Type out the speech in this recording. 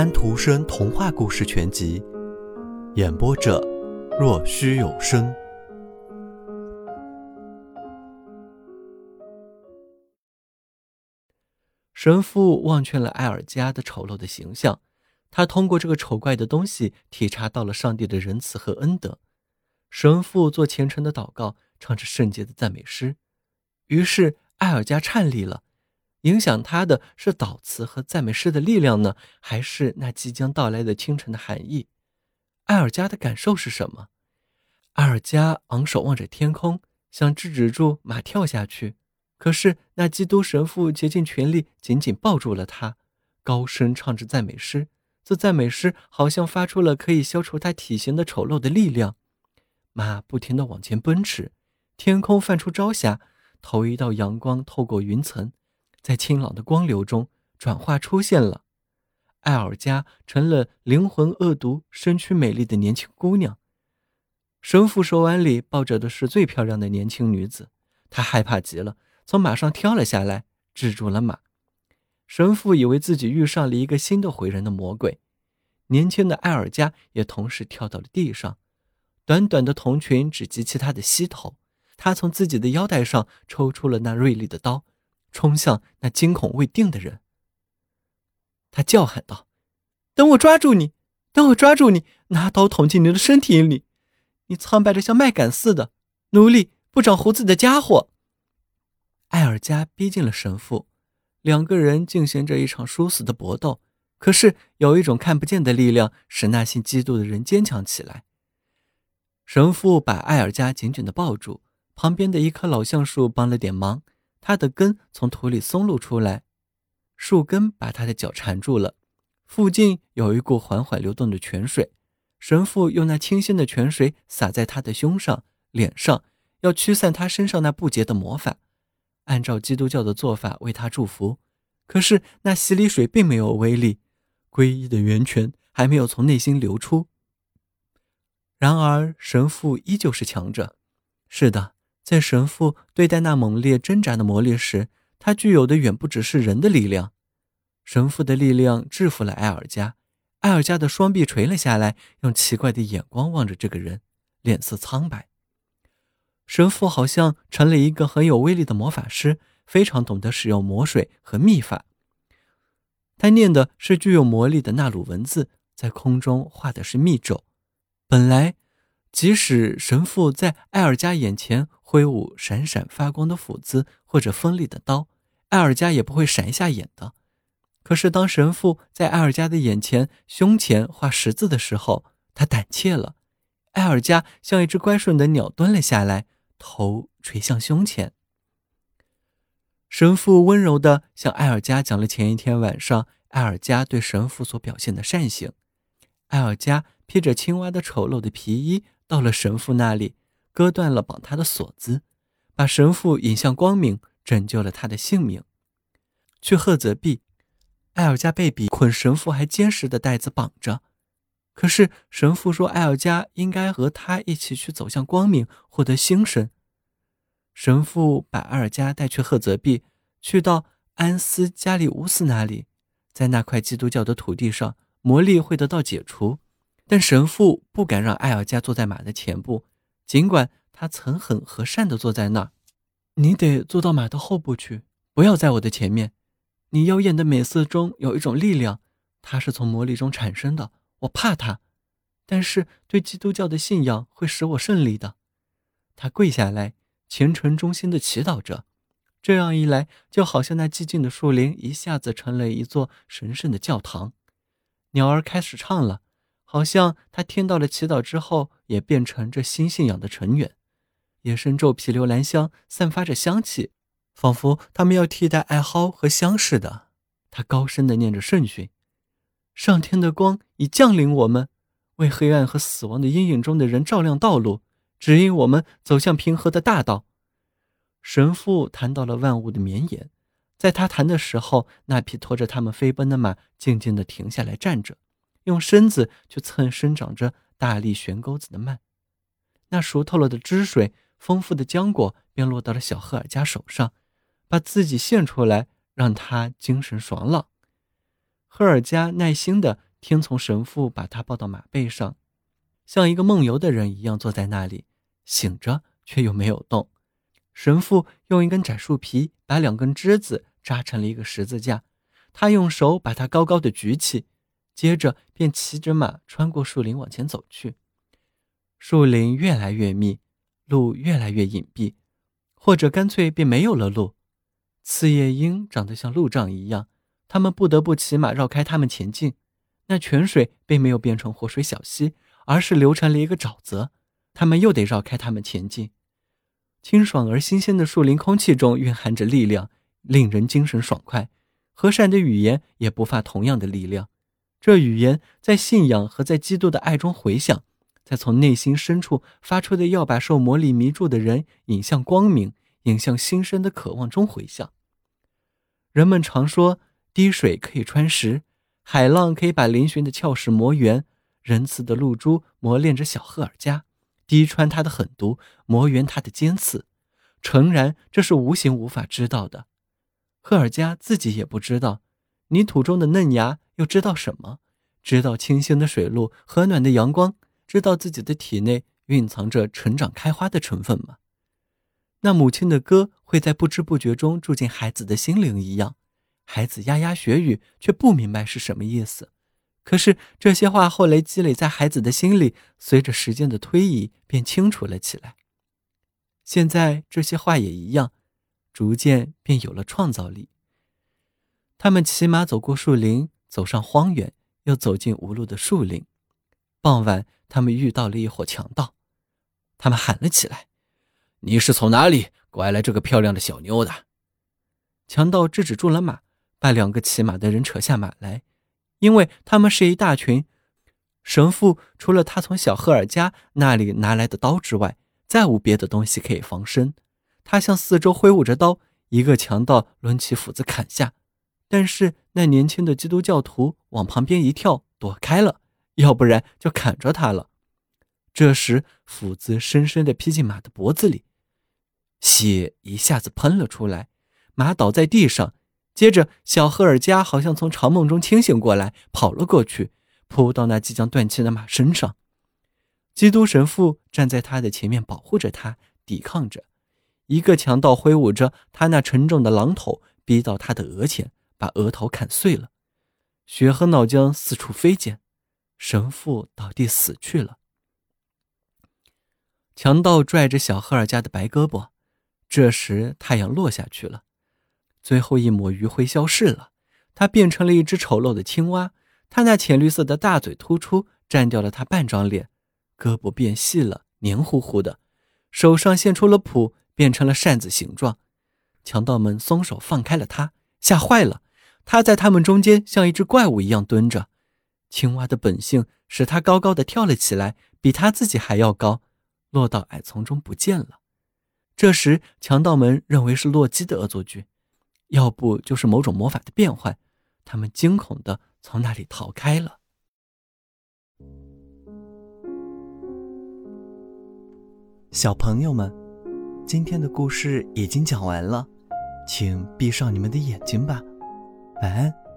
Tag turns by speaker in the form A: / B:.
A: 安徒生童话故事全集，演播者：若虚有声。
B: 神父忘却了艾尔加的丑陋的形象，他通过这个丑怪的东西体察到了上帝的仁慈和恩德。神父做虔诚的祷告，唱着圣洁的赞美诗，于是艾尔加颤栗了。影响他的是祷词和赞美诗的力量呢，还是那即将到来的清晨的寒意？艾尔加的感受是什么？艾尔加昂首望着天空，想制止住马跳下去，可是那基督神父竭尽全力紧紧抱住了他，高声唱着赞美诗。这赞美诗好像发出了可以消除他体型的丑陋的力量。马不停地往前奔驰，天空泛出朝霞，头一道阳光透过云层。在清朗的光流中转化出现了，艾尔加成了灵魂恶毒、身躯美丽的年轻姑娘。神父手腕里抱着的是最漂亮的年轻女子，他害怕极了，从马上跳了下来，制住了马。神父以为自己遇上了一个新的毁人的魔鬼。年轻的艾尔加也同时跳到了地上，短短的铜裙只及其他的膝头。他从自己的腰带上抽出了那锐利的刀。冲向那惊恐未定的人，他叫喊道：“等我抓住你！等我抓住你！拿刀捅进你的身体里！你苍白的像麦秆似的奴隶，不长胡子的家伙！”艾尔加逼近了神父，两个人进行着一场殊死的搏斗。可是有一种看不见的力量使那信基督的人坚强起来。神父把艾尔加紧紧的抱住，旁边的一棵老橡树帮了点忙。他的根从土里松露出来，树根把他的脚缠住了。附近有一股缓缓流动的泉水，神父用那清新的泉水洒在他的胸上、脸上，要驱散他身上那不洁的魔法。按照基督教的做法为他祝福，可是那洗礼水并没有威力，皈依的源泉还没有从内心流出。然而神父依旧是强者。是的。在神父对待那猛烈挣扎的魔力时，他具有的远不只是人的力量。神父的力量制服了艾尔加，艾尔加的双臂垂了下来，用奇怪的眼光望着这个人，脸色苍白。神父好像成了一个很有威力的魔法师，非常懂得使用魔水和秘法。他念的是具有魔力的纳鲁文字，在空中画的是密咒。本来。即使神父在艾尔加眼前挥舞闪闪发光的斧子或者锋利的刀，艾尔加也不会闪一下眼的。可是当神父在艾尔加的眼前、胸前画十字的时候，他胆怯了。艾尔加像一只乖顺的鸟蹲了下来，头垂向胸前。神父温柔地向艾尔加讲了前一天晚上艾尔加对神父所表现的善行。艾尔加披着青蛙的丑陋的皮衣。到了神父那里，割断了绑他的锁子，把神父引向光明，拯救了他的性命。去赫泽壁，艾尔加被比捆神父还坚实的带子绑着。可是神父说，艾尔加应该和他一起去走向光明，获得新生。神父把艾尔加带去赫泽壁，去到安斯加利乌斯那里，在那块基督教的土地上，魔力会得到解除。但神父不敢让艾尔加坐在马的前部，尽管他曾很和善地坐在那儿。你得坐到马的后部去，不要在我的前面。你妖艳的美色中有一种力量，它是从魔力中产生的。我怕它，但是对基督教的信仰会使我胜利的。他跪下来，虔诚忠心地祈祷着。这样一来，就好像那寂静的树林一下子成了一座神圣的教堂。鸟儿开始唱了。好像他听到了祈祷之后，也变成这新信仰的成员。野生皱皮留兰香散发着香气，仿佛他们要替代艾蒿和香似的。他高声地念着圣训：“上天的光已降临我们，为黑暗和死亡的阴影中的人照亮道路，指引我们走向平和的大道。”神父谈到了万物的绵延，在他谈的时候，那匹拖着他们飞奔的马静静地停下来站着。用身子去蹭生长着大力悬钩子的蔓，那熟透了的汁水、丰富的浆果便落到了小赫尔加手上，把自己献出来，让他精神爽朗。赫尔加耐心地听从神父把他抱到马背上，像一个梦游的人一样坐在那里，醒着却又没有动。神父用一根窄树皮把两根枝子扎成了一个十字架，他用手把它高高的举起，接着便骑着马穿过树林往前走去。树林越来越密，路越来越隐蔽，或者干脆便没有了路。刺叶鹰长得像路障一样，他们不得不骑马绕开它们前进。那泉水并没有变成活水小溪，而是流成了一个沼泽，他们又得绕开它们前进。清爽而新鲜的树林空气中蕴含着力量，令人精神爽快。和善的语言也不乏同样的力量。这语言在信仰和在基督的爱中回响，在从内心深处发出的要把受魔力迷住的人引向光明、引向新生的渴望中回响。人们常说，滴水可以穿石，海浪可以把嶙峋的峭石磨圆，仁慈的露珠磨练着小赫尔加。滴穿他的狠毒，磨圆他的尖刺。诚然，这是无形无法知道的。赫尔加自己也不知道。泥土中的嫩芽又知道什么？知道清新的水路、和暖的阳光，知道自己的体内蕴藏着成长开花的成分吗？那母亲的歌会在不知不觉中住进孩子的心灵一样。孩子牙牙学语，却不明白是什么意思。可是这些话后来积累在孩子的心里，随着时间的推移便清楚了起来。现在这些话也一样，逐渐便有了创造力。他们骑马走过树林，走上荒原，又走进无路的树林。傍晚，他们遇到了一伙强盗，他们喊了起来：“你是从哪里拐来这个漂亮的小妞的？”强盗制止住了马，把两个骑马的人扯下马来。因为他们是一大群，神父除了他从小赫尔加那里拿来的刀之外，再无别的东西可以防身。他向四周挥舞着刀，一个强盗抡起斧子砍下，但是那年轻的基督教徒往旁边一跳，躲开了，要不然就砍着他了。这时斧子深深地劈进马的脖子里，血一下子喷了出来，马倒在地上。接着，小赫尔加好像从长梦中清醒过来，跑了过去，扑到那即将断气的马身上。基督神父站在他的前面，保护着他，抵抗着。一个强盗挥舞着他那沉重的榔头，逼到他的额前，把额头砍碎了，血和脑浆四处飞溅。神父倒地死去了。强盗拽着小赫尔加的白胳膊，这时太阳落下去了。最后一抹余晖消逝了，它变成了一只丑陋的青蛙。它那浅绿色的大嘴突出，占掉了它半张脸，胳膊变细了，黏糊糊的，手上现出了蹼，变成了扇子形状。强盗们松手放开了它，吓坏了。他在他们中间像一只怪物一样蹲着。青蛙的本性使他高高的跳了起来，比他自己还要高，落到矮丛中不见了。这时，强盗们认为是洛基的恶作剧。要不就是某种魔法的变换，他们惊恐的从那里逃开了。
A: 小朋友们，今天的故事已经讲完了，请闭上你们的眼睛吧，晚安。